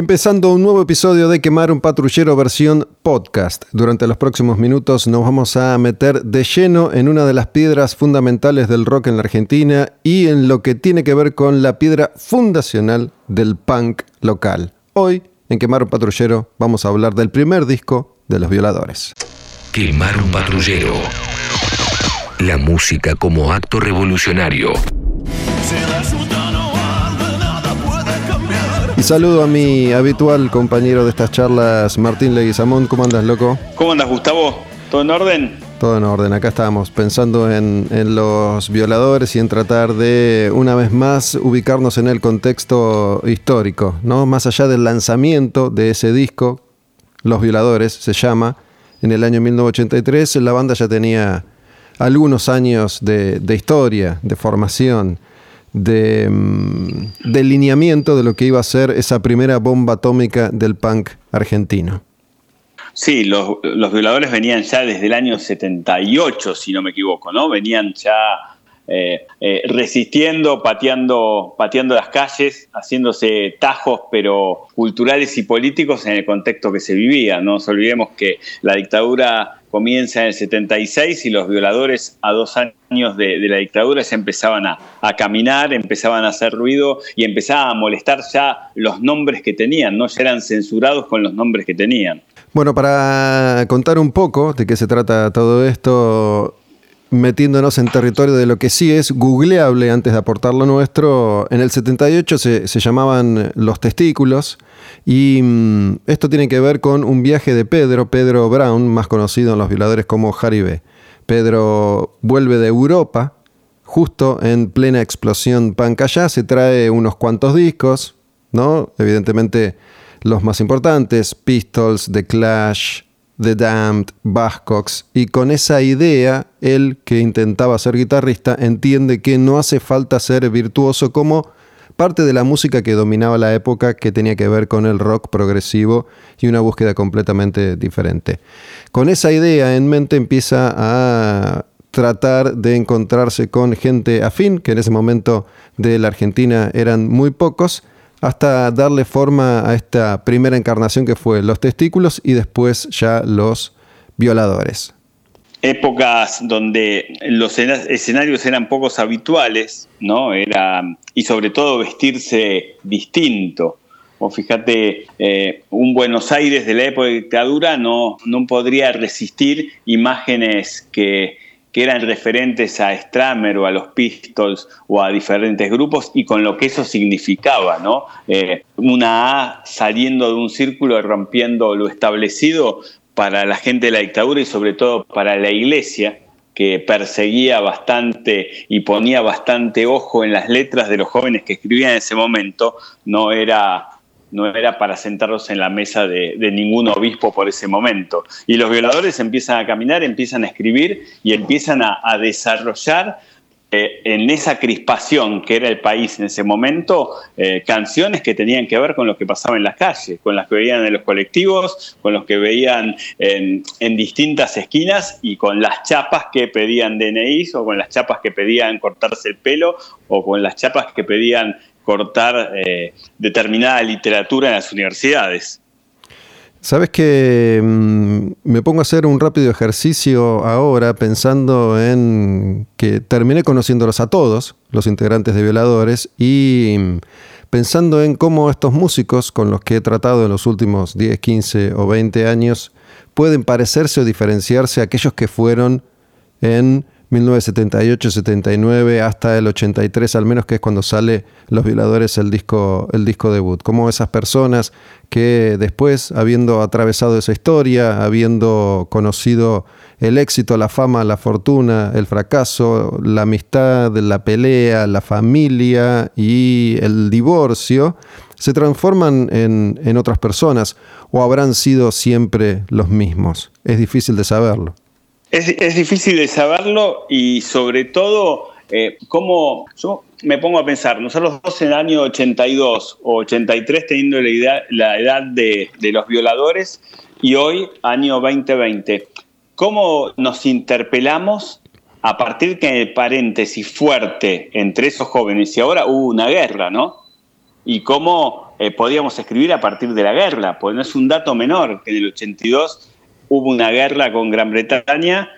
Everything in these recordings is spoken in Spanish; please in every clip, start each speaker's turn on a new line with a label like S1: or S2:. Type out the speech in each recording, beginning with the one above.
S1: Empezando un nuevo episodio de Quemar un Patrullero versión podcast. Durante los próximos minutos nos vamos a meter de lleno en una de las piedras fundamentales del rock en la Argentina y en lo que tiene que ver con la piedra fundacional del punk local. Hoy, en Quemar un Patrullero, vamos a hablar del primer disco de los violadores.
S2: Quemar un patrullero. La música como acto revolucionario.
S1: Y saludo a mi habitual compañero de estas charlas, Martín Leguizamón. ¿Cómo andas, loco?
S3: ¿Cómo andas, Gustavo? ¿Todo en orden?
S1: Todo en orden, acá estamos pensando en, en, los violadores y en tratar de, una vez más, ubicarnos en el contexto histórico, ¿no? Más allá del lanzamiento de ese disco, Los Violadores se llama, en el año 1983, la banda ya tenía algunos años de, de historia, de formación de, mm, de lineamiento de lo que iba a ser esa primera bomba atómica del punk argentino.
S3: Sí, los, los, violadores venían ya desde el año 78, si no me equivoco, ¿no? Venían ya eh, eh, resistiendo, pateando, pateando las calles, haciéndose tajos, pero culturales y políticos en el contexto que se vivía. No nos olvidemos que la dictadura comienza en el 76 y los violadores a dos años de, la dictadura ya empezaban a, caminar, empezaban a hacer ruido y empezaban a molestar ya los nombres que tenían, ¿no? ya eran censurados con los nombres que tenían.
S1: Bueno, para contar un poco de qué se trata todo esto, metiéndonos en territorio de lo que sí es googleable antes de aportar lo nuestro, en el 78 se, se llamaban Los Testículos y mmm, esto tiene que ver con un viaje de Pedro, Pedro Brown, más conocido en los violadores como Harry B. Pedro vuelve de Europa, justo en plena explosión punk allá, se trae unos cuantos discos, ¿no? Evidentemente los más importantes, Pistols, The Clash, The Damned, Buzzcocks, y con esa idea, él que intentaba ser guitarrista, entiende que no hace falta ser virtuoso como parte de la música que dominaba la época que tenía que ver con el rock progresivo y una búsqueda completamente diferente. Con esa idea en mente empieza a tratar de encontrarse con gente afín, que en ese momento de la Argentina eran muy pocos, hasta darle forma a esta primera encarnación que fue los testículos y después ya los violadores.
S3: Épocas donde los escenarios eran pocos habituales, ¿no? Era, y sobre todo vestirse distinto. O fíjate, eh, un Buenos Aires de la época de dictadura no, no podría resistir imágenes que, que eran referentes a Stramer o a los Pistols o a diferentes grupos y con lo que eso significaba, ¿no? Eh, una A saliendo de un círculo y rompiendo lo establecido para la gente de la dictadura y sobre todo para la iglesia que perseguía bastante y ponía bastante ojo en las letras de los jóvenes que escribían en ese momento, no era no era para sentarlos en la mesa de, ningún obispo por ese momento. Y los violadores empiezan a caminar, empiezan a escribir y empiezan a, a desarrollar eh, en esa crispación que era el país en ese momento, eh, canciones que tenían que ver con lo que pasaba en las calles, con las que veían en los colectivos, con los que veían en, distintas esquinas y con las chapas que pedían DNI o con las chapas que pedían cortarse el pelo o con las chapas que pedían cortar eh, determinada literatura en las universidades.
S1: Sabes que mmm, me pongo a hacer un rápido ejercicio ahora pensando en que terminé conociéndolos a todos, los integrantes de Violadores, y pensando en cómo estos músicos con los que he tratado en los últimos 10, 15 o 20 años pueden parecerse o diferenciarse a aquellos que fueron en 1978-79 hasta el 83 al menos que es cuando sale Los Violadores el disco, el disco debut. Como esas personas que después, habiendo atravesado esa historia, habiendo conocido el éxito, la fama, la fortuna, el fracaso, la amistad, la pelea, la familia y el divorcio, se transforman en, en otras personas o habrán sido siempre los mismos. Es difícil de saberlo.
S3: Es, es, difícil de saberlo y sobre todo, eh, cómo yo me pongo a pensar, nosotros dos en el año 82 o 83 teniendo la edad, la edad de, de los violadores y hoy, año 2020, ¿cómo nos interpelamos a partir que el paréntesis fuerte entre esos jóvenes y ahora hubo una guerra, ¿no? Y cómo eh, podíamos escribir a partir de la guerra, porque no es un dato menor que en el 82 hubo una guerra con Gran Bretaña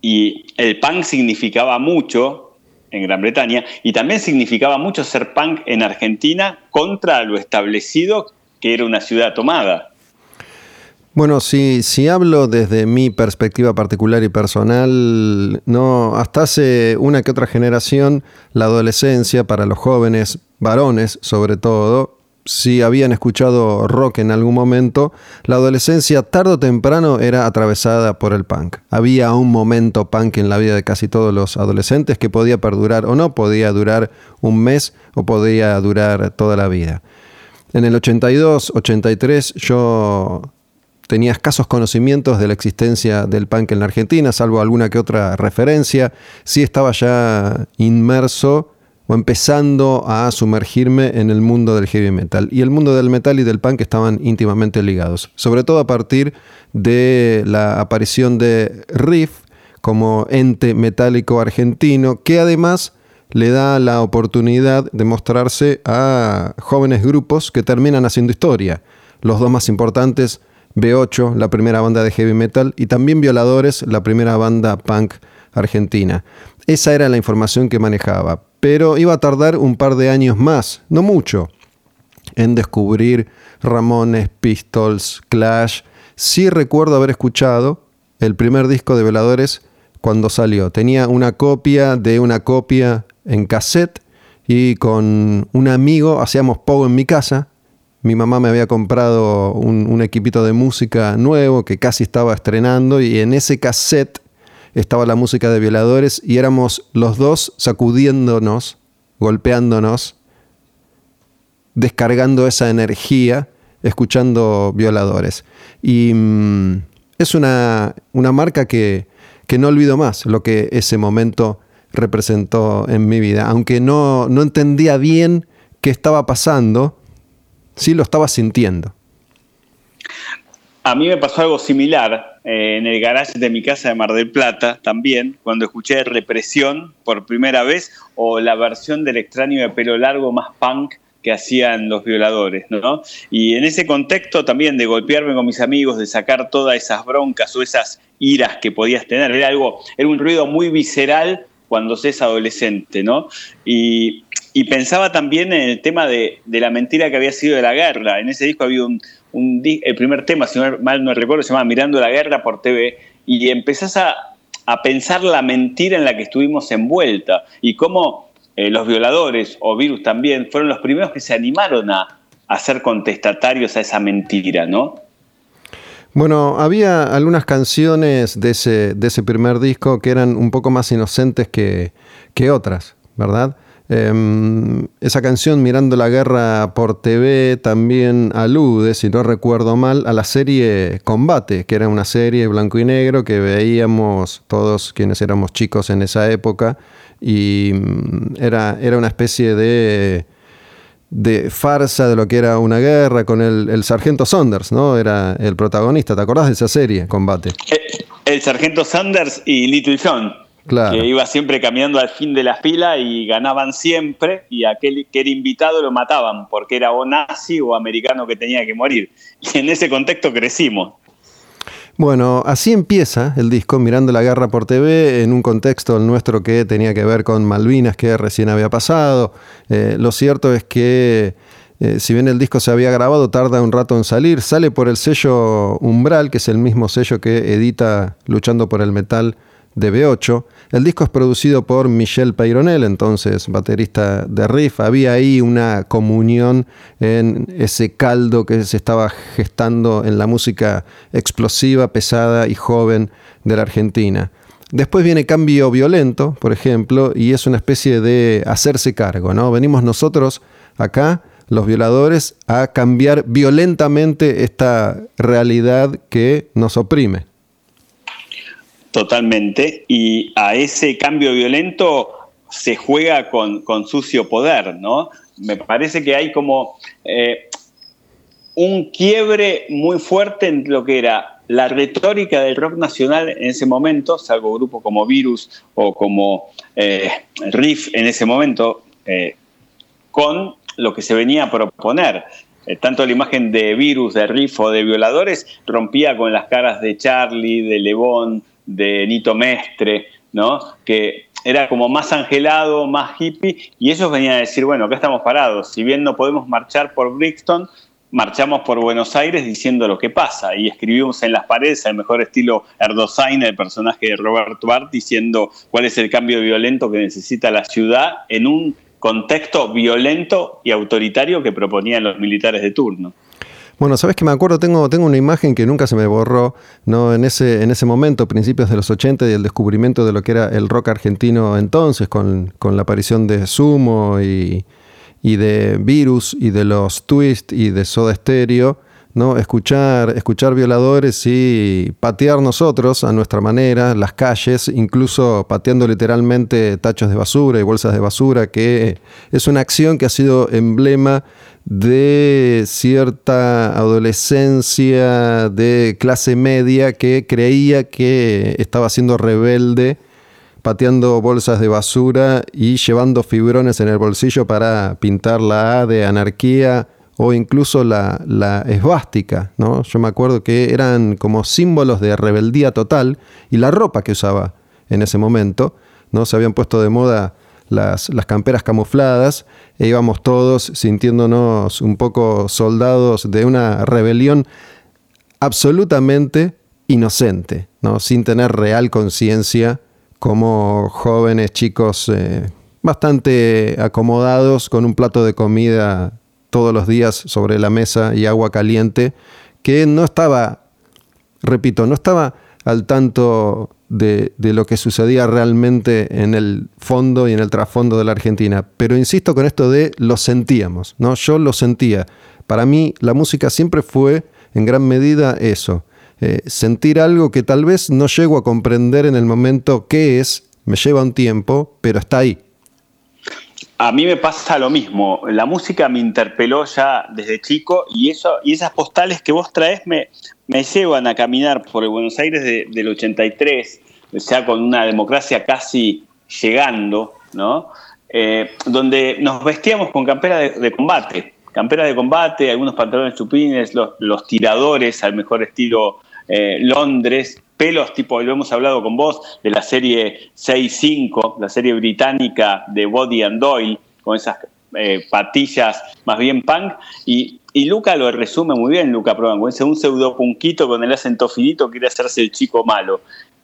S3: y el punk significaba mucho en Gran Bretaña y también significaba mucho ser punk en Argentina contra lo establecido que era una ciudad tomada.
S1: Bueno, si, si hablo desde mi perspectiva particular y personal, no, hasta hace una que otra generación, la adolescencia para los jóvenes, varones sobre todo, si habían escuchado rock en algún momento, la adolescencia tarde o temprano era atravesada por el punk. Había un momento punk en la vida de casi todos los adolescentes que podía perdurar o no, podía durar un mes o podía durar toda la vida. En el 82, 83 yo tenía escasos conocimientos de la existencia del punk en la Argentina, salvo alguna que otra referencia. Sí estaba ya inmerso o empezando a sumergirme en el mundo del heavy metal. Y el mundo del metal y del punk estaban íntimamente ligados, sobre todo a partir de la aparición de Riff como ente metálico argentino, que además le da la oportunidad de mostrarse a jóvenes grupos que terminan haciendo historia. Los dos más importantes, B8, la primera banda de heavy metal, y también Violadores, la primera banda punk argentina. Esa era la información que manejaba, pero iba a tardar un par de años más, no mucho, en descubrir Ramones, Pistols, Clash. Sí recuerdo haber escuchado el primer disco de Veladores cuando salió. Tenía una copia de una copia en cassette y con un amigo hacíamos pogo en mi casa. Mi mamá me había comprado un, un, equipito de música nuevo que casi estaba estrenando y en ese cassette estaba la música de violadores y éramos los dos sacudiéndonos, golpeándonos, descargando esa energía, escuchando violadores. Y mm, es una, una marca que, que no olvido más, lo que ese momento representó en mi vida. Aunque no, no entendía bien qué estaba pasando, sí lo estaba sintiendo.
S3: A mí me pasó algo similar eh, en el garage de mi casa de Mar del Plata también, cuando escuché Represión por primera vez o la versión del extraño de pelo largo más punk que hacían los violadores, ¿no? Y en ese contexto también de golpearme con mis amigos, de sacar todas esas broncas o esas iras que podías tener, era algo, era un ruido muy visceral cuando se es adolescente, ¿no? Y, pensaba también en el tema de, la mentira que había sido de la guerra. En ese disco había un, el primer tema, si mal no recuerdo, se llama Mirando la guerra por TV, y empezás a, pensar la mentira en la que estuvimos envuelta y cómo eh, los violadores o virus también fueron los primeros que se animaron a, ser contestatarios a esa mentira, ¿no?
S1: Bueno, había algunas canciones de ese, primer disco que eran un poco más inocentes que otras, ¿verdad? Em, esa canción, Mirando la Guerra por TV, también alude, si no recuerdo mal, a la serie Combate, que era una serie blanco y negro que veíamos todos quienes éramos chicos en esa época y mm, era, era una especie de de farsa de lo que era una guerra con el, sargento Saunders, ¿no? Era el protagonista, ¿te acordás de esa serie, Combate?
S3: Eh, el, sargento Saunders y Little John. Claro. Que iba siempre caminando al fin de la fila y ganaban siempre, y aquel que era invitado lo mataban porque era o nazi o americano que tenía que morir. Y en ese contexto crecimos.
S1: Bueno, así empieza el disco, mirando la guerra por TV, en un contexto nuestro que tenía que ver con Malvinas, que recién había pasado. Eh, lo cierto es que, eh, si bien el disco se había grabado, tarda un rato en salir. Sale por el sello Umbral, que es el mismo sello que edita Luchando por el Metal de B8. El disco es producido por Michel Peyronel, entonces baterista de Riff. Había ahí una comunión en ese caldo que se estaba gestando en la música explosiva, pesada y joven de la Argentina. Después viene Cambio Violento, por ejemplo, y es una especie de hacerse cargo, ¿no? Venimos nosotros acá, los violadores, a cambiar violentamente esta realidad que nos oprime.
S3: Totalmente. Y a ese cambio violento se juega con, sucio poder, ¿no? Me parece que hay como eh, un quiebre muy fuerte en lo que era la retórica del rock nacional en ese momento, salvo grupos como Virus o como eh, Riff en ese momento, eh, con lo que se venía a proponer. tanto la imagen de virus, de riff o de violadores, rompía con las caras de Charlie, de Levón, de Nito Mestre, ¿no? Que era como más angelado, más hippie, y ellos venían a decir, bueno, acá estamos parados, si bien no podemos marchar por Brixton, marchamos por Buenos Aires diciendo lo que pasa, y escribimos en las paredes el mejor estilo Erdosain, el personaje de Robert Bart, diciendo cuál es el cambio violento que necesita la ciudad en un contexto violento y autoritario que proponían los militares de turno.
S1: Bueno, sabes que me acuerdo, tengo, tengo una imagen que nunca se me borró, ¿no? En ese, en ese momento, principios de los 80 y el descubrimiento de lo que era el rock argentino entonces, con, la aparición de Sumo y, y, de Virus y de los Twist y de Soda Stereo ¿no? Escuchar, escuchar violadores y patear nosotros a nuestra manera las calles, incluso pateando literalmente tachos de basura y bolsas de basura, que es una acción que ha sido emblema de cierta adolescencia de clase media que creía que estaba siendo rebelde pateando bolsas de basura y llevando fibrones en el bolsillo para pintar la A de anarquía o incluso la, la esvástica, ¿no? Yo me acuerdo que eran como símbolos de rebeldía total y la ropa que usaba en ese momento, ¿no? Se habían puesto de moda las, las, camperas camufladas e íbamos todos sintiéndonos un poco soldados de una rebelión absolutamente inocente, ¿no? sin tener real conciencia como jóvenes chicos eh, bastante acomodados con un plato de comida todos los días sobre la mesa y agua caliente, que no estaba, repito, no estaba al tanto de, lo que sucedía realmente en el fondo y en el trasfondo de la Argentina. Pero insisto con esto de lo sentíamos, ¿no? Yo lo sentía. Para mí la música siempre fue en gran medida eso. Eh, sentir algo que tal vez no llego a comprender en el momento qué es, me lleva un tiempo, pero está ahí,
S3: a mí me pasa lo mismo. La música me interpeló ya desde chico y, eso, y esas postales que vos traes me, me llevan a caminar por el Buenos Aires del 83, ya con una democracia casi llegando, ¿no? Eh, donde nos vestíamos con campera de, combate, campera de combate, algunos pantalones chupines, los, tiradores al mejor estilo eh, Londres, pelos, tipo, lo hemos hablado con vos, de la serie 6-5, la serie británica de Body and Doyle, con esas eh, patillas más bien punk, y, y, Luca lo resume muy bien, Luca ese un pseudo punquito con el acento finito quiere hacerse el chico malo.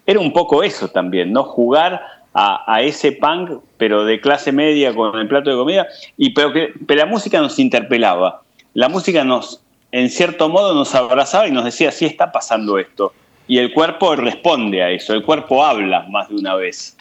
S3: Era un poco eso también, ¿no? Jugar a, ese punk, pero de clase media con el plato de comida, y pero que pero la música nos interpelaba. La música nos, en cierto modo, nos abrazaba y nos decía, sí está pasando esto y el cuerpo responde a eso, el cuerpo habla más de una vez.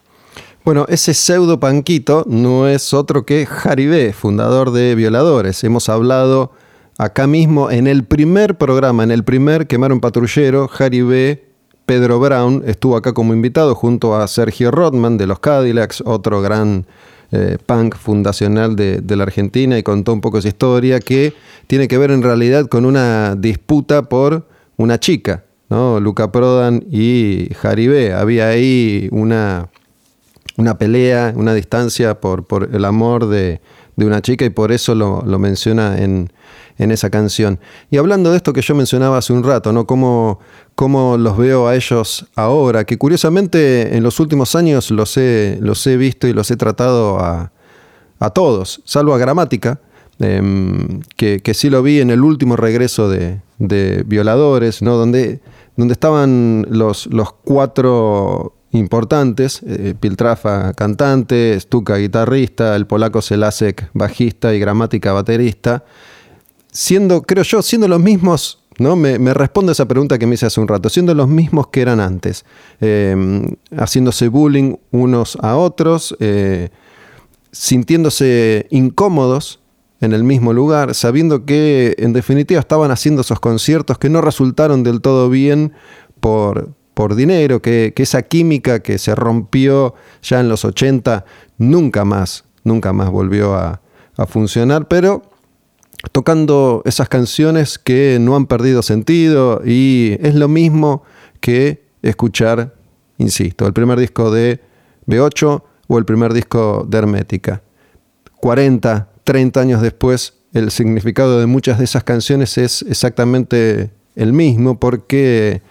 S1: Bueno, ese pseudo panquito no es otro que Jaribé, fundador de Violadores. Hemos hablado acá mismo en el primer programa, en el primer Quemaron Patrullero, Jaribé, Pedro Brown estuvo acá como invitado junto a Sergio Rodman de los Cadillacs, otro gran eh, punk fundacional de, de, la Argentina, y contó un poco esa historia que tiene que ver en realidad con una disputa por una chica. ¿no? Luca Prodan y Jaribé. Había ahí una, una pelea, una distancia por, por el amor de, una chica y por eso lo, menciona en, esa canción. Y hablando de esto que yo mencionaba hace un rato, ¿no? Cómo, cómo los veo a ellos ahora, que curiosamente en los últimos años los he, los he visto y los he tratado a, todos, salvo a Gramática, em, que, que, sí lo vi en el último regreso de, de Violadores, ¿no? Donde donde estaban los, los cuatro importantes, eh, Piltrafa cantante, Stuka guitarrista, el polaco Selasek bajista y Gramática baterista, siendo, creo yo, siendo los mismos, ¿no? Me, me responde esa pregunta que me hice hace un rato, siendo los mismos que eran antes, em, haciéndose bullying unos a otros, eh, sintiéndose incómodos en el mismo lugar, sabiendo que en definitiva estaban haciendo esos conciertos que no resultaron del todo bien por, por dinero, que, esa química que se rompió ya en los 80 nunca más, nunca más volvió a, funcionar, pero tocando esas canciones que no han perdido sentido y es lo mismo que escuchar, insisto, el primer disco de B8 o el primer disco de Hermética. 40, 30 años después el significado de muchas de esas canciones es exactamente el mismo porque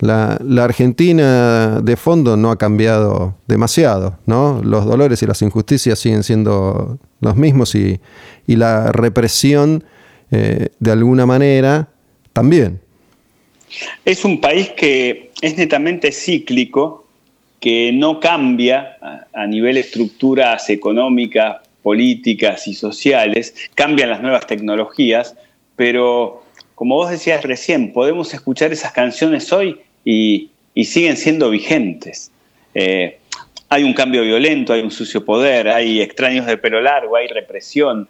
S1: la, Argentina de fondo no ha cambiado demasiado, ¿no? Los dolores y las injusticias siguen siendo los mismos y, la represión, eh, de alguna manera, también.
S3: Es un país que es netamente cíclico, que no cambia a, a nivel estructuras económicas, políticas y sociales, cambian las nuevas tecnologías, pero como vos decías recién, podemos escuchar esas canciones hoy y, siguen siendo vigentes. Eh, hay un cambio violento, hay un sucio poder, hay extraños de pelo largo, hay represión.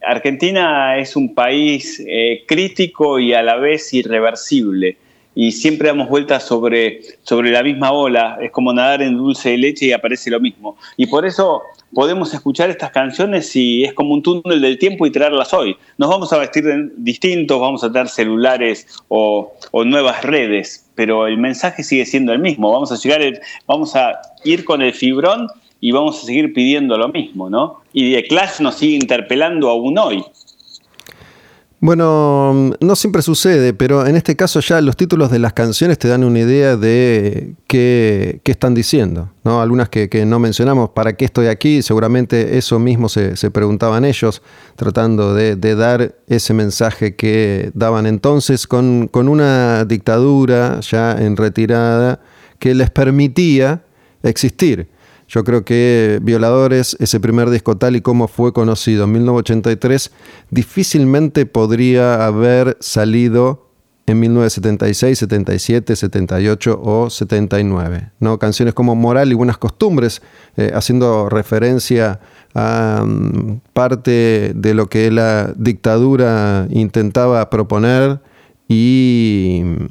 S3: Argentina es un país eh, crítico y a la vez irreversible. Y siempre damos vueltas sobre, sobre la misma ola. Es como nadar en dulce de leche y aparece lo mismo. Y por eso podemos escuchar estas canciones y es como un túnel del tiempo y traerlas hoy. Nos vamos a vestir distintos, vamos a tener celulares o, nuevas redes, pero el mensaje sigue siendo el mismo. Vamos a llegar, vamos a ir con el fibrón y vamos a seguir pidiendo lo mismo, ¿no? Y The Clash nos sigue interpelando aún hoy.
S1: Bueno, no siempre sucede, pero en este caso ya los títulos de las canciones te dan una idea de qué, están diciendo. ¿no? Algunas que, no mencionamos, ¿para qué estoy aquí? Seguramente eso mismo se, preguntaban ellos, tratando de, dar ese mensaje que daban entonces con, con una dictadura ya en retirada que les permitía existir. Yo creo que Violadores, ese primer disco tal y como fue conocido en 1983, difícilmente podría haber salido en 1976, 77, 78 o 79. ¿no? Canciones como Moral y Buenas Costumbres, eh, haciendo referencia a mm, parte de lo que la dictadura intentaba proponer y mm,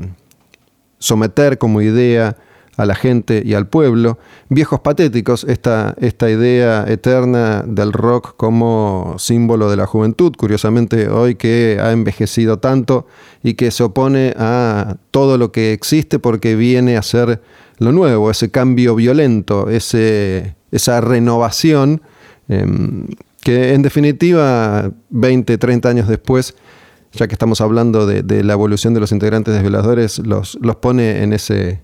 S1: someter como idea a la gente y al pueblo. Viejos patéticos, esta, esta idea eterna del rock como símbolo de la juventud, curiosamente hoy que ha envejecido tanto y que se opone a todo lo que existe porque viene a ser lo nuevo, ese cambio violento, ese, esa renovación em, que en definitiva 20, 30 años después ya que estamos hablando de, la evolución de los integrantes de violadores, los, los pone en ese,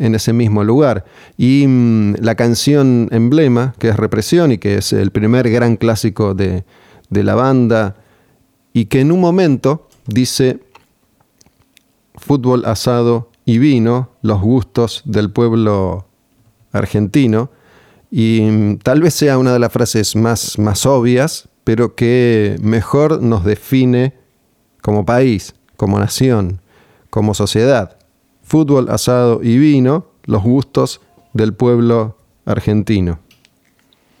S1: en ese mismo lugar. Y mm, la canción emblema, que es Represión y que es el primer gran clásico de, la banda, y que en un momento dice fútbol asado y vino, los gustos del pueblo argentino, y mm, tal vez sea una de las frases más, más obvias, pero que mejor nos define como país, como nación, como sociedad fútbol, asado y vino, los gustos del pueblo argentino.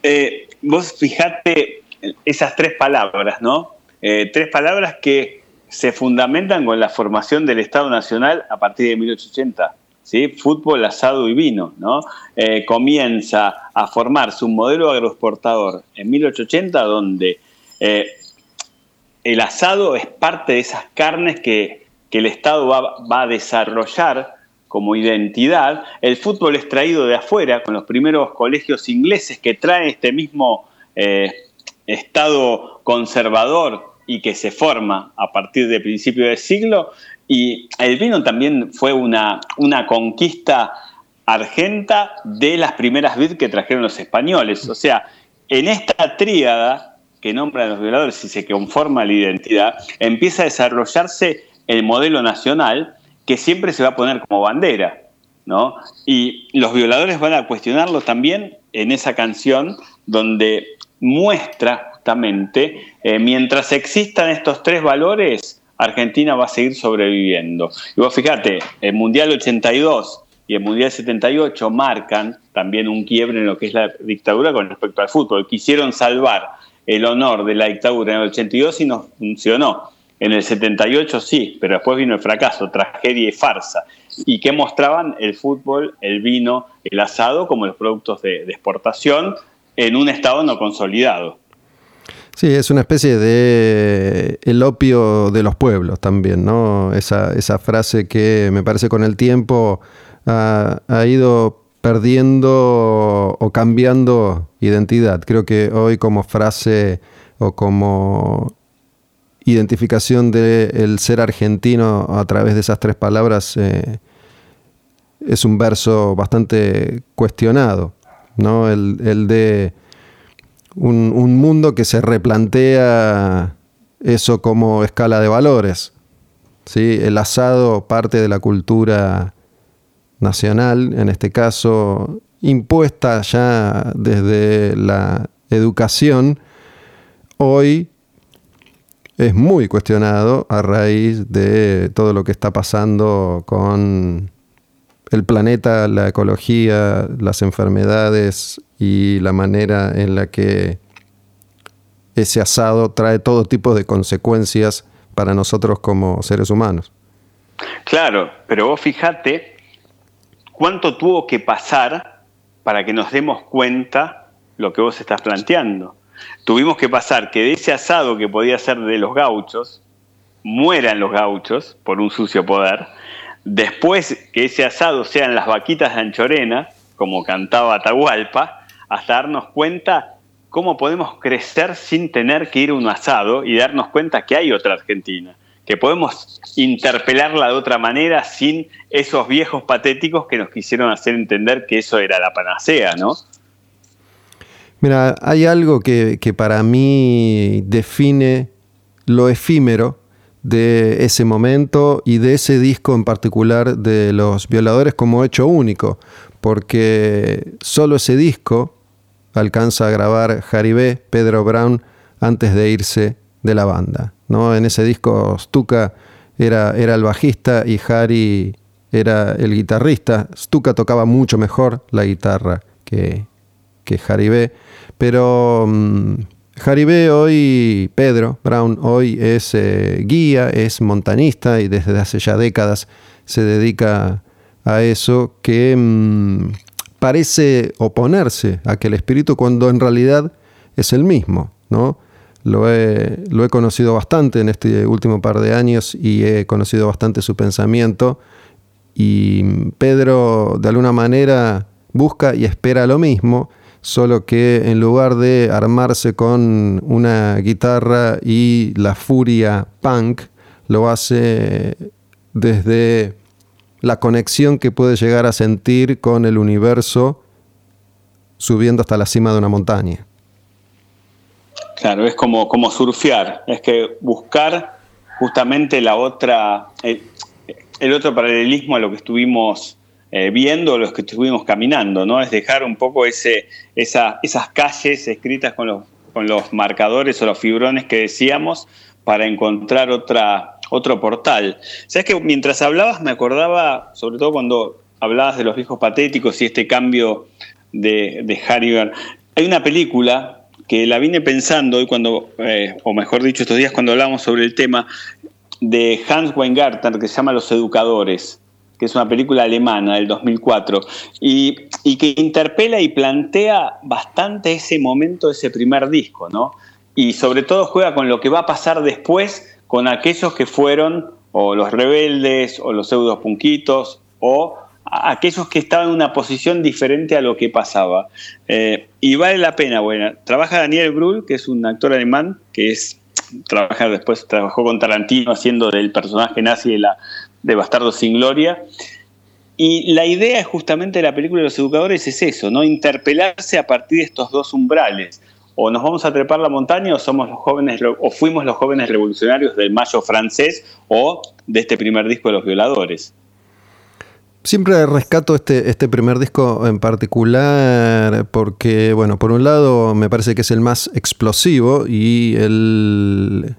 S3: Eh, vos fijate esas tres palabras, ¿no? Eh, tres palabras que se fundamentan con la formación del Estado Nacional a partir de 1880. ¿sí? Fútbol, asado y vino. ¿no? Eh, comienza a formarse un modelo agroexportador en 1880 donde el asado es parte de esas carnes que que el Estado va, a desarrollar como identidad, el fútbol es traído de afuera, con los primeros colegios ingleses que traen este mismo eh, Estado conservador y que se forma a partir del principio del siglo, y el vino también fue una, una conquista argenta de las primeras vid que trajeron los españoles. O sea, en esta tríada que nombran los violadores y se conforma la identidad, empieza a desarrollarse el modelo nacional que siempre se va a poner como bandera, ¿no? Y los violadores van a cuestionarlo también en esa canción donde muestra justamente, eh, mientras existan estos tres valores, Argentina va a seguir sobreviviendo. Y vos fíjate, el Mundial 82 y el Mundial 78 marcan también un quiebre en lo que es la dictadura con respecto al fútbol. Quisieron salvar el honor de la dictadura en el 82 y no funcionó. En el 78 sí, pero después vino el fracaso, tragedia y farsa. Y que mostraban el fútbol, el vino, el asado como los productos de, exportación en un estado no consolidado.
S1: Sí, es una especie de el opio de los pueblos también, ¿no? Esa, frase que me parece con el tiempo ha, ido perdiendo o cambiando identidad. Creo que hoy como frase o como identificación del ser argentino a través de esas tres palabras eh, es un verso bastante cuestionado, ¿no? El, de un, un, mundo que se replantea eso como escala de valores. El asado parte de la cultura nacional, en este caso impuesta ya desde la educación, hoy es muy cuestionado a raíz de todo lo que está pasando con el planeta, la ecología, las enfermedades y la manera en la que ese asado trae todo tipo de consecuencias para nosotros como seres humanos.
S3: Claro, pero vos fijate cuánto tuvo que pasar para que nos demos cuenta lo que vos estás planteando tuvimos que pasar que de ese asado que podía ser de los gauchos, mueran los gauchos por un sucio poder, después que ese asado sean las vaquitas de Anchorena, como cantaba Atahualpa, hasta darnos cuenta cómo podemos crecer sin tener que ir a un asado y darnos cuenta que hay otra Argentina, que podemos interpelarla de otra manera sin esos viejos patéticos que nos quisieron hacer entender que eso era la panacea, ¿no?
S1: Mira, hay algo que, para mí define lo efímero de ese momento y de ese disco en particular de los violadores como hecho único, porque solo ese disco alcanza a grabar Jaribé, Pedro Brown, antes de irse de la banda. ¿no? En ese disco Stuka era, era el bajista y Harry era el guitarrista. Stuka tocaba mucho mejor la guitarra que, que Jaribé pero um, hoy, Pedro Brown, hoy es eh, guía, es montanista y desde hace ya décadas se dedica a eso que mm, parece oponerse a aquel espíritu cuando en realidad es el mismo, ¿no? Lo he, lo he conocido bastante en este último par de años y he conocido bastante su pensamiento y Pedro de alguna manera busca y espera lo mismo, solo que en lugar de armarse con una guitarra y la furia punk, lo hace desde la conexión que puede llegar a sentir con el universo subiendo hasta la cima de una montaña.
S3: Claro, es como, como surfear, es que buscar justamente la otra, el otro paralelismo a lo que estuvimos eh, viendo los que estuvimos caminando, ¿no? Es dejar un poco ese, esa, esas calles escritas con los, con los marcadores o los fibrones que decíamos para encontrar otra, otro portal. Sabes que mientras hablabas me acordaba, sobre todo cuando hablabas de los viejos patéticos y este cambio de, de Hay una película que la vine pensando hoy cuando, eh, o mejor dicho, estos días cuando hablamos sobre el tema, de Hans Weingarten que se llama Los Educadores que es una película alemana del 2004, y, que interpela y plantea bastante ese momento, ese primer disco, ¿no? Y sobre todo juega con lo que va a pasar después con aquellos que fueron o los rebeldes o los pseudos punquitos o aquellos que estaban en una posición diferente a lo que pasaba. Eh, y vale la pena, bueno, trabaja Daniel Brühl, que es un actor alemán, que es trabaja después, trabajó con Tarantino haciendo del personaje nazi de la, de Bastardo sin Gloria. Y la idea justamente de la película de los educadores es eso, ¿no? Interpelarse a partir de estos dos umbrales. O nos vamos a trepar la montaña o somos los jóvenes o fuimos los jóvenes revolucionarios del mayo francés o de este primer disco de los violadores.
S1: Siempre rescato este, este primer disco en particular porque, bueno, por un lado me parece que es el más explosivo y el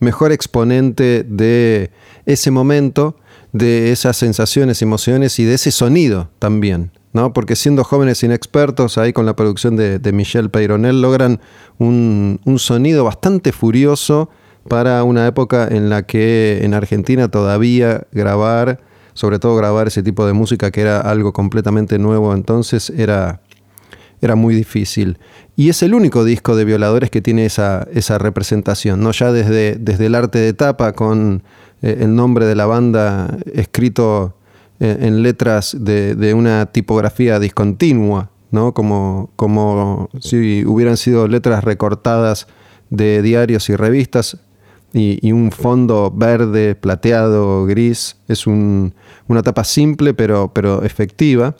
S1: mejor exponente de ese momento, de esas sensaciones, emociones y de ese sonido también. ¿no? Porque siendo jóvenes inexpertos, ahí con la producción de, de Michel Peyronel, logran un, sonido bastante furioso para una época en la que en Argentina todavía grabar, sobre todo grabar ese tipo de música que era algo completamente nuevo entonces, era, era muy difícil. Y es el único disco de violadores que tiene esa, esa representación, ¿no? ya desde, desde el arte de tapa con eh, el nombre de la banda escrito eh, en letras de, una tipografía discontinua, ¿no? como, como si hubieran sido letras recortadas de diarios y revistas, y, un fondo verde, plateado, gris. Es una tapa simple pero, pero efectiva.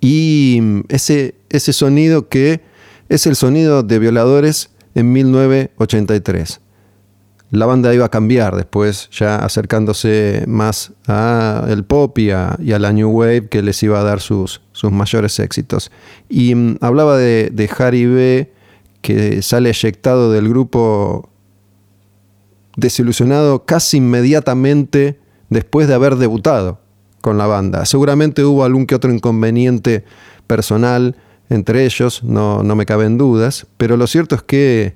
S1: Y ese, ese sonido que es el sonido de Violadores en 1983. La banda iba a cambiar después, ya acercándose más al pop y a, la New Wave que les iba a dar sus, sus mayores éxitos. Y mm, hablaba de, de Harry B., que sale eyectado del grupo desilusionado casi inmediatamente después de haber debutado con la banda. Seguramente hubo algún que otro inconveniente personal entre ellos, no, no me caben dudas, pero lo cierto es que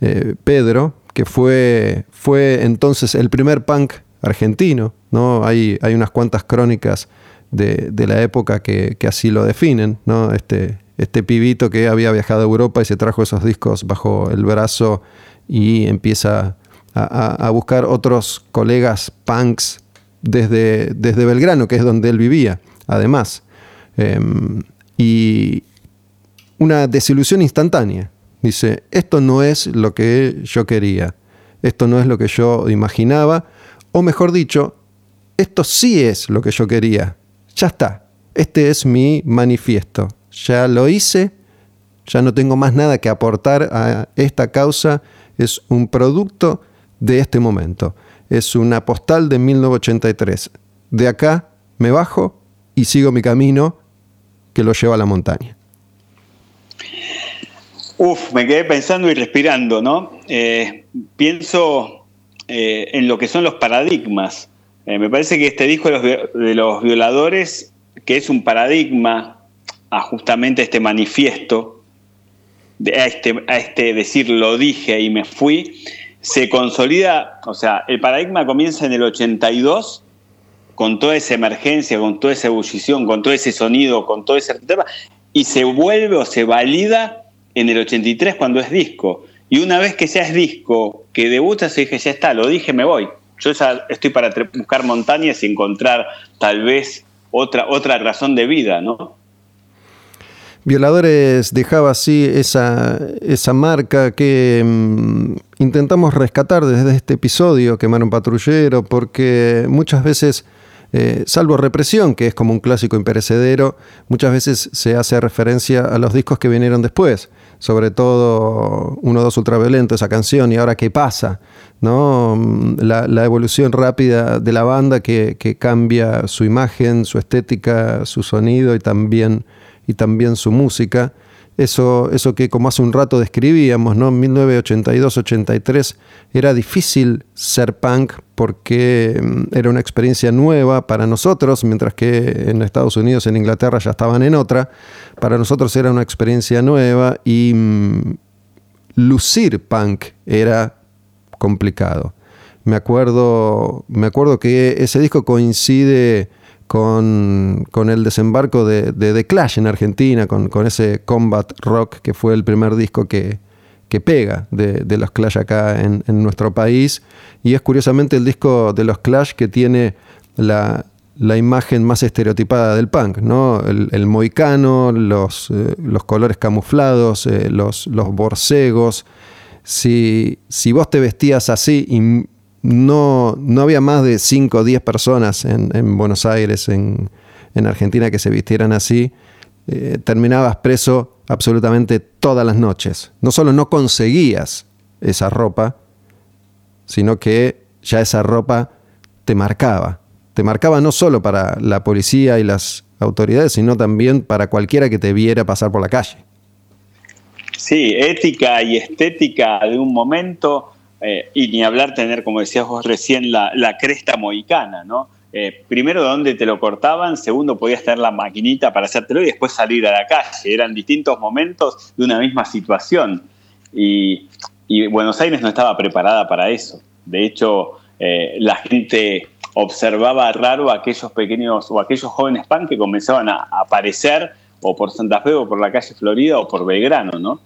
S1: eh, Pedro, que fue, fue entonces el primer punk argentino, ¿no? hay, hay unas cuantas crónicas de, la época que, así lo definen, ¿no? este, este pibito que había viajado a Europa y se trajo esos discos bajo el brazo y empieza a, buscar otros colegas punks desde, desde, Belgrano, que es donde él vivía, además. Em, y una desilusión instantánea. Dice, esto no es lo que yo quería, esto no es lo que yo imaginaba, o mejor dicho, esto sí es lo que yo quería. Ya está, este es mi manifiesto. Ya lo hice, ya no tengo más nada que aportar a esta causa, es un producto de este momento. Es una postal de 1983. De acá me bajo y sigo mi camino que lo lleva a la montaña.
S3: Uf, me quedé pensando y respirando, ¿no? Eh, pienso eh, en lo que son los paradigmas. Eh, me parece que este disco de los, violadores, que es un paradigma a justamente este manifiesto, a este, a este decir lo dije y me fui, se consolida, o sea, el paradigma comienza en el 82 con toda esa emergencia, con toda esa ebullición, con todo ese sonido, con todo ese tema, y se vuelve o se valida en el 83 cuando es disco. Y una vez que es disco, que debuta, se dije, ya está, lo dije, me voy. Yo ya estoy para buscar montañas y encontrar tal vez otra, otra razón de vida, ¿no?
S1: Violadores dejaba así esa, esa marca que mm, intentamos rescatar desde este episodio, Quemar un patrullero, porque muchas veces eh, salvo represión, que es como un clásico imperecedero, muchas veces se hace referencia a los discos que vinieron después, sobre todo Uno, Dos Ultraviolento, esa canción, y ahora qué pasa, ¿no? La, evolución rápida de la banda que, cambia su imagen, su estética, su sonido y también, y también su música eso, eso que como hace un rato describíamos, ¿no? En 1982-83 era difícil ser punk porque mm, era una experiencia nueva para nosotros, mientras que en Estados Unidos, en Inglaterra ya estaban en otra. Para nosotros era una experiencia nueva y mm, lucir punk era complicado. Me acuerdo, me acuerdo que ese disco coincide con, el desembarco de, The Clash en Argentina, con, ese Combat Rock que fue el primer disco que, pega de, los Clash acá en, nuestro país. Y es curiosamente el disco de los Clash que tiene la, imagen más estereotipada del punk, ¿no? El, moicano, los, eh, colores camuflados, eh, los, los borcegos. Si, vos te vestías así no, no había más de 5 o 10 personas en, Buenos Aires, en, Argentina, que se vistieran así. Eh, terminabas preso absolutamente todas las noches. No solo no conseguías esa ropa, sino que ya esa ropa te marcaba. Te marcaba no solo para la policía y las autoridades, sino también para cualquiera que te viera pasar por la calle.
S3: Sí, ética y estética de un momento eh, y ni hablar tener, como decías vos recién, la, cresta mohicana, ¿no? Eh, primero, dónde te lo cortaban, segundo, podías tener la maquinita para hacértelo y después salir a la calle. Eran distintos momentos de una misma situación. Y, Buenos Aires no estaba preparada para eso. De hecho, eh, la gente observaba raro a aquellos pequeños o aquellos jóvenes pan que comenzaban a aparecer o por Santa Fe o por la calle Florida o por Belgrano, ¿no?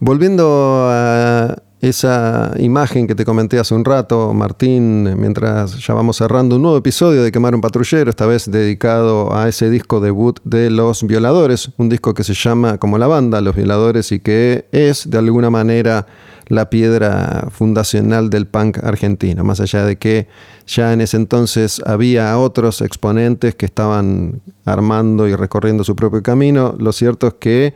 S1: Volviendo a, esa imagen que te comenté hace un rato, Martín, mientras ya vamos cerrando un nuevo episodio de Quemar un Patrullero, esta vez dedicado a ese disco debut de Los Violadores, un disco que se llama como la banda, Los Violadores, y que es de alguna manera la piedra fundacional del punk argentino, más allá de que ya en ese entonces había otros exponentes que estaban armando y recorriendo su propio camino, lo cierto es que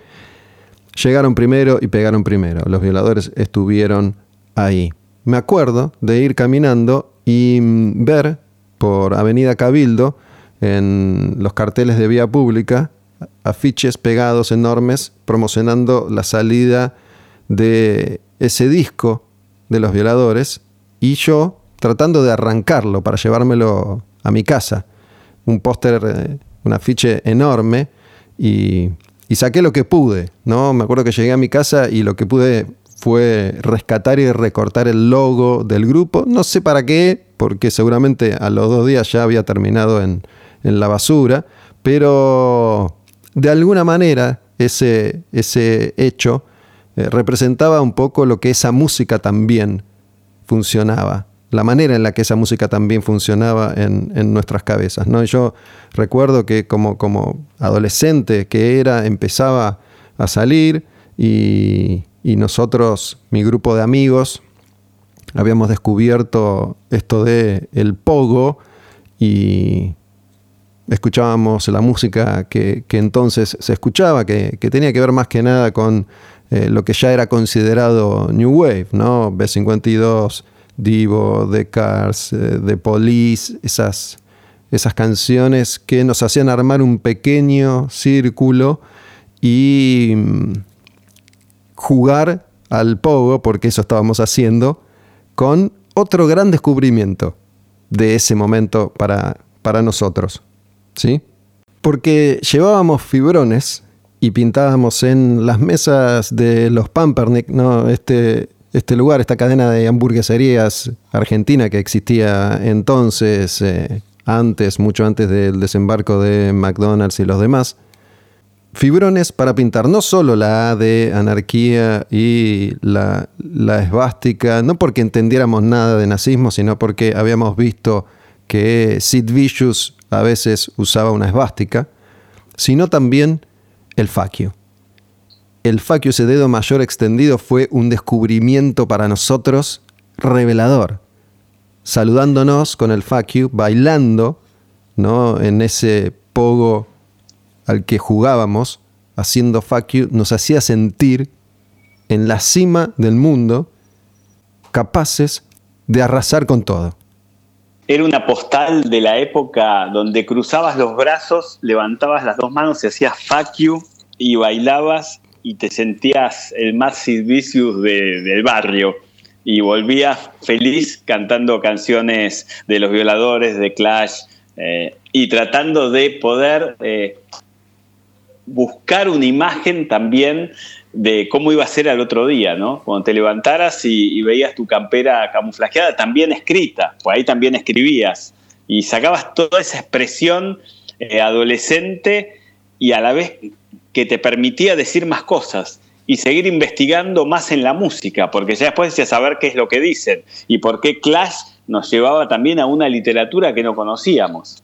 S1: llegaron primero y pegaron primero, los violadores estuvieron ahí. Me acuerdo de ir caminando y mm, ver por Avenida Cabildo, en los carteles de vía pública, afiches pegados enormes promocionando la salida de ese disco de los violadores y yo tratando de arrancarlo para llevármelo a mi casa. Un póster, eh, un afiche enorme y, y, saqué lo que pude, ¿no? Me acuerdo que llegué a mi casa y lo que pude fue rescatar y recortar el logo del grupo. No sé para qué, porque seguramente a los dos días ya había terminado en, en la basura, pero de alguna manera ese, ese hecho eh, representaba un poco lo que esa música también funcionaba, la manera en la que esa música también funcionaba en, nuestras cabezas. ¿no? Yo recuerdo que como, como adolescente que era, empezaba a salir y, nosotros, mi grupo de amigos, habíamos descubierto esto de el pogo y escuchábamos la música que, entonces se escuchaba, que, que, tenía que ver más que nada con eh, lo que ya era considerado New Wave, ¿no? B52, Divo, The Cars, eh, The Police, esas, esas canciones que nos hacían armar un pequeño círculo y mm, jugar al pogo, porque eso estábamos haciendo, con otro gran descubrimiento de ese momento para, para nosotros. ¿Sí? Porque llevábamos fibrones y pintábamos en las mesas de los Pampernick, ¿no? este, este lugar, esta cadena de hamburgueserías argentina que existía entonces, eh, antes, mucho antes del desembarco de McDonald's y los demás. Fibrones para pintar no solo la A de anarquía y la, la esvástica, no porque entendiéramos nada de nazismo, sino porque habíamos visto que Sid Vicious a veces usaba una esvástica, sino también el faquio. El faquio, ese dedo mayor extendido, fue un descubrimiento para nosotros revelador. Saludándonos con el faquio, bailando ¿no? en ese pogo al que jugábamos, haciendo faquio, nos hacía sentir en la cima del mundo, capaces de arrasar con todo.
S3: Era una postal de la época donde cruzabas los brazos, levantabas las dos manos y hacías you y bailabas y te sentías el más Sid del barrio y volvías feliz cantando canciones de los violadores, de Clash eh, y tratando de poder eh, buscar una imagen también de cómo iba a ser al otro día, ¿no? Cuando te levantaras y, veías tu campera camuflajeada, también escrita, pues ahí también escribías, y sacabas toda esa expresión eh, adolescente y a la vez que te permitía decir más cosas y seguir investigando más en la música, porque ya después decías saber qué es lo que dicen y por qué Clash nos llevaba también a una literatura que no conocíamos.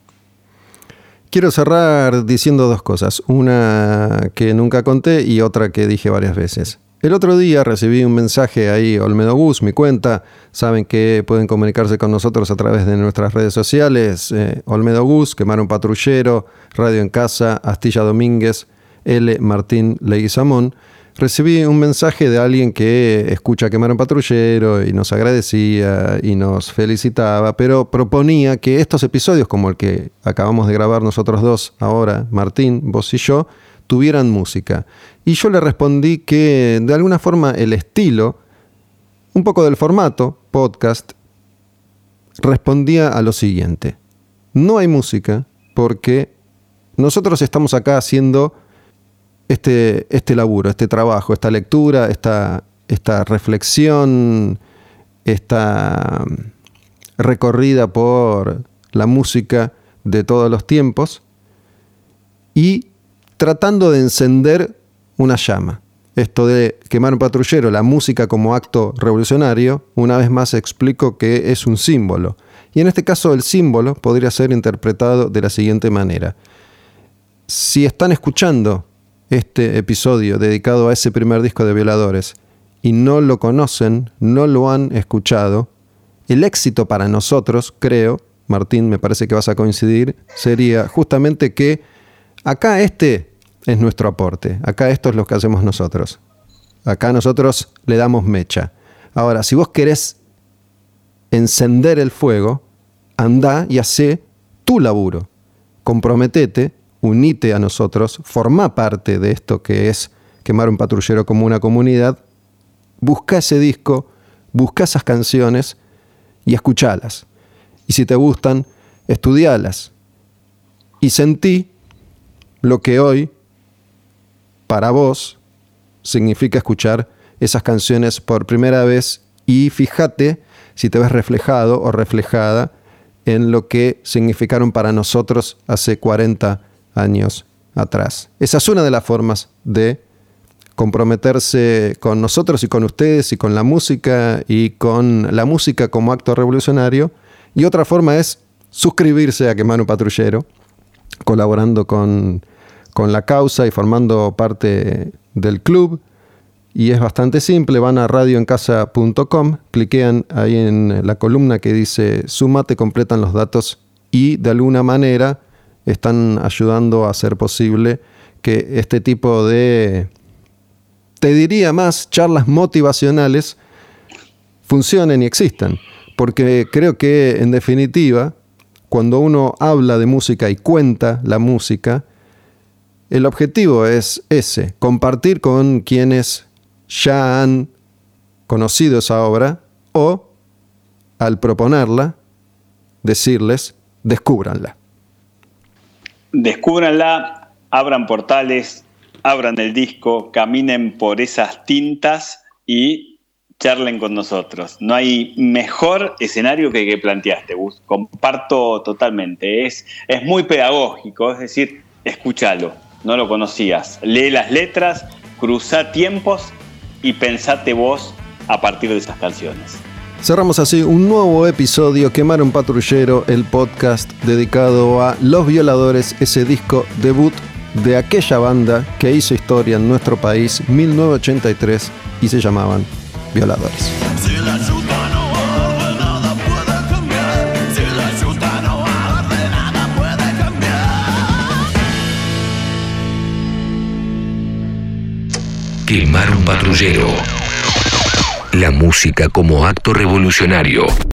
S1: Quiero cerrar diciendo dos cosas, una que nunca conté y otra que dije varias veces. El otro día recibí un mensaje ahí, Olmedo Bus, mi cuenta. Saben que pueden comunicarse con nosotros a través de nuestras redes sociales. Eh, Olmedo Gus, Quemar un Patrullero, Radio en Casa, Astilla Domínguez, L. Martín Leguizamón recibí un mensaje de alguien que escucha Quemar un Patrullero y nos agradecía y nos felicitaba, pero proponía que estos episodios, como el que acabamos de grabar nosotros dos ahora, Martín, vos y yo, tuvieran música. Y yo le respondí que de alguna forma el estilo, un poco del formato, podcast, respondía a lo siguiente. No hay música porque nosotros estamos acá haciendo este, este laburo, este trabajo, esta lectura, esta, esta reflexión, esta recorrida por la música de todos los tiempos y tratando de encender una llama. Esto de quemar un patrullero, la música como acto revolucionario, una vez más explico que es un símbolo. Y en este caso el símbolo podría ser interpretado de la siguiente manera. Si están escuchando este episodio dedicado a ese primer disco de Violadores y no lo conocen, no lo han escuchado, el éxito para nosotros, creo, Martín, me parece que vas a coincidir, sería justamente que acá este es nuestro aporte, acá esto es lo que hacemos nosotros. Acá nosotros le damos mecha. Ahora, si vos querés encender el fuego, anda y hace tu laburo. Comprometete, unite a nosotros, forma parte de esto que es quemar un patrullero como una comunidad, busca ese disco, busca esas canciones y escuchalas. Y si te gustan, estudialas. Y sentí lo que hoy, para vos, significa escuchar esas canciones por primera vez y fíjate si te ves reflejado o reflejada en lo que significaron para nosotros hace 40 años atrás. Esa es una de las formas de comprometerse con nosotros y con ustedes y con la música y con la música como acto revolucionario. Y otra forma es suscribirse a Quemano Patrullero, colaborando con, con la causa y formando parte del club. Y es bastante simple, van a radioencasa.com, cliquean ahí en la columna que dice sumate, completan los datos y de alguna manera están ayudando a hacer posible que este tipo de, te diría más, charlas motivacionales funcionen y existan. Porque creo que en definitiva, cuando uno habla de música y cuenta la música, el objetivo es ese, compartir con quienes ya han conocido esa obra o, al proponerla, decirles, descúbranla.
S3: Descúbranla, abran portales, abran el disco, caminen por esas tintas y charlen con nosotros. No hay mejor escenario que que planteaste, Gus. Comparto totalmente. Es, es muy pedagógico, es decir, escúchalo no lo conocías. Lee las letras, cruza tiempos y pensate vos a partir de esas canciones.
S1: Cerramos así un nuevo episodio, Quemar un Patrullero, el podcast dedicado a Los Violadores, ese disco debut de aquella banda que hizo historia en nuestro país, 1983, y se llamaban Violadores.
S2: Quemar un patrullero. La música como acto revolucionario.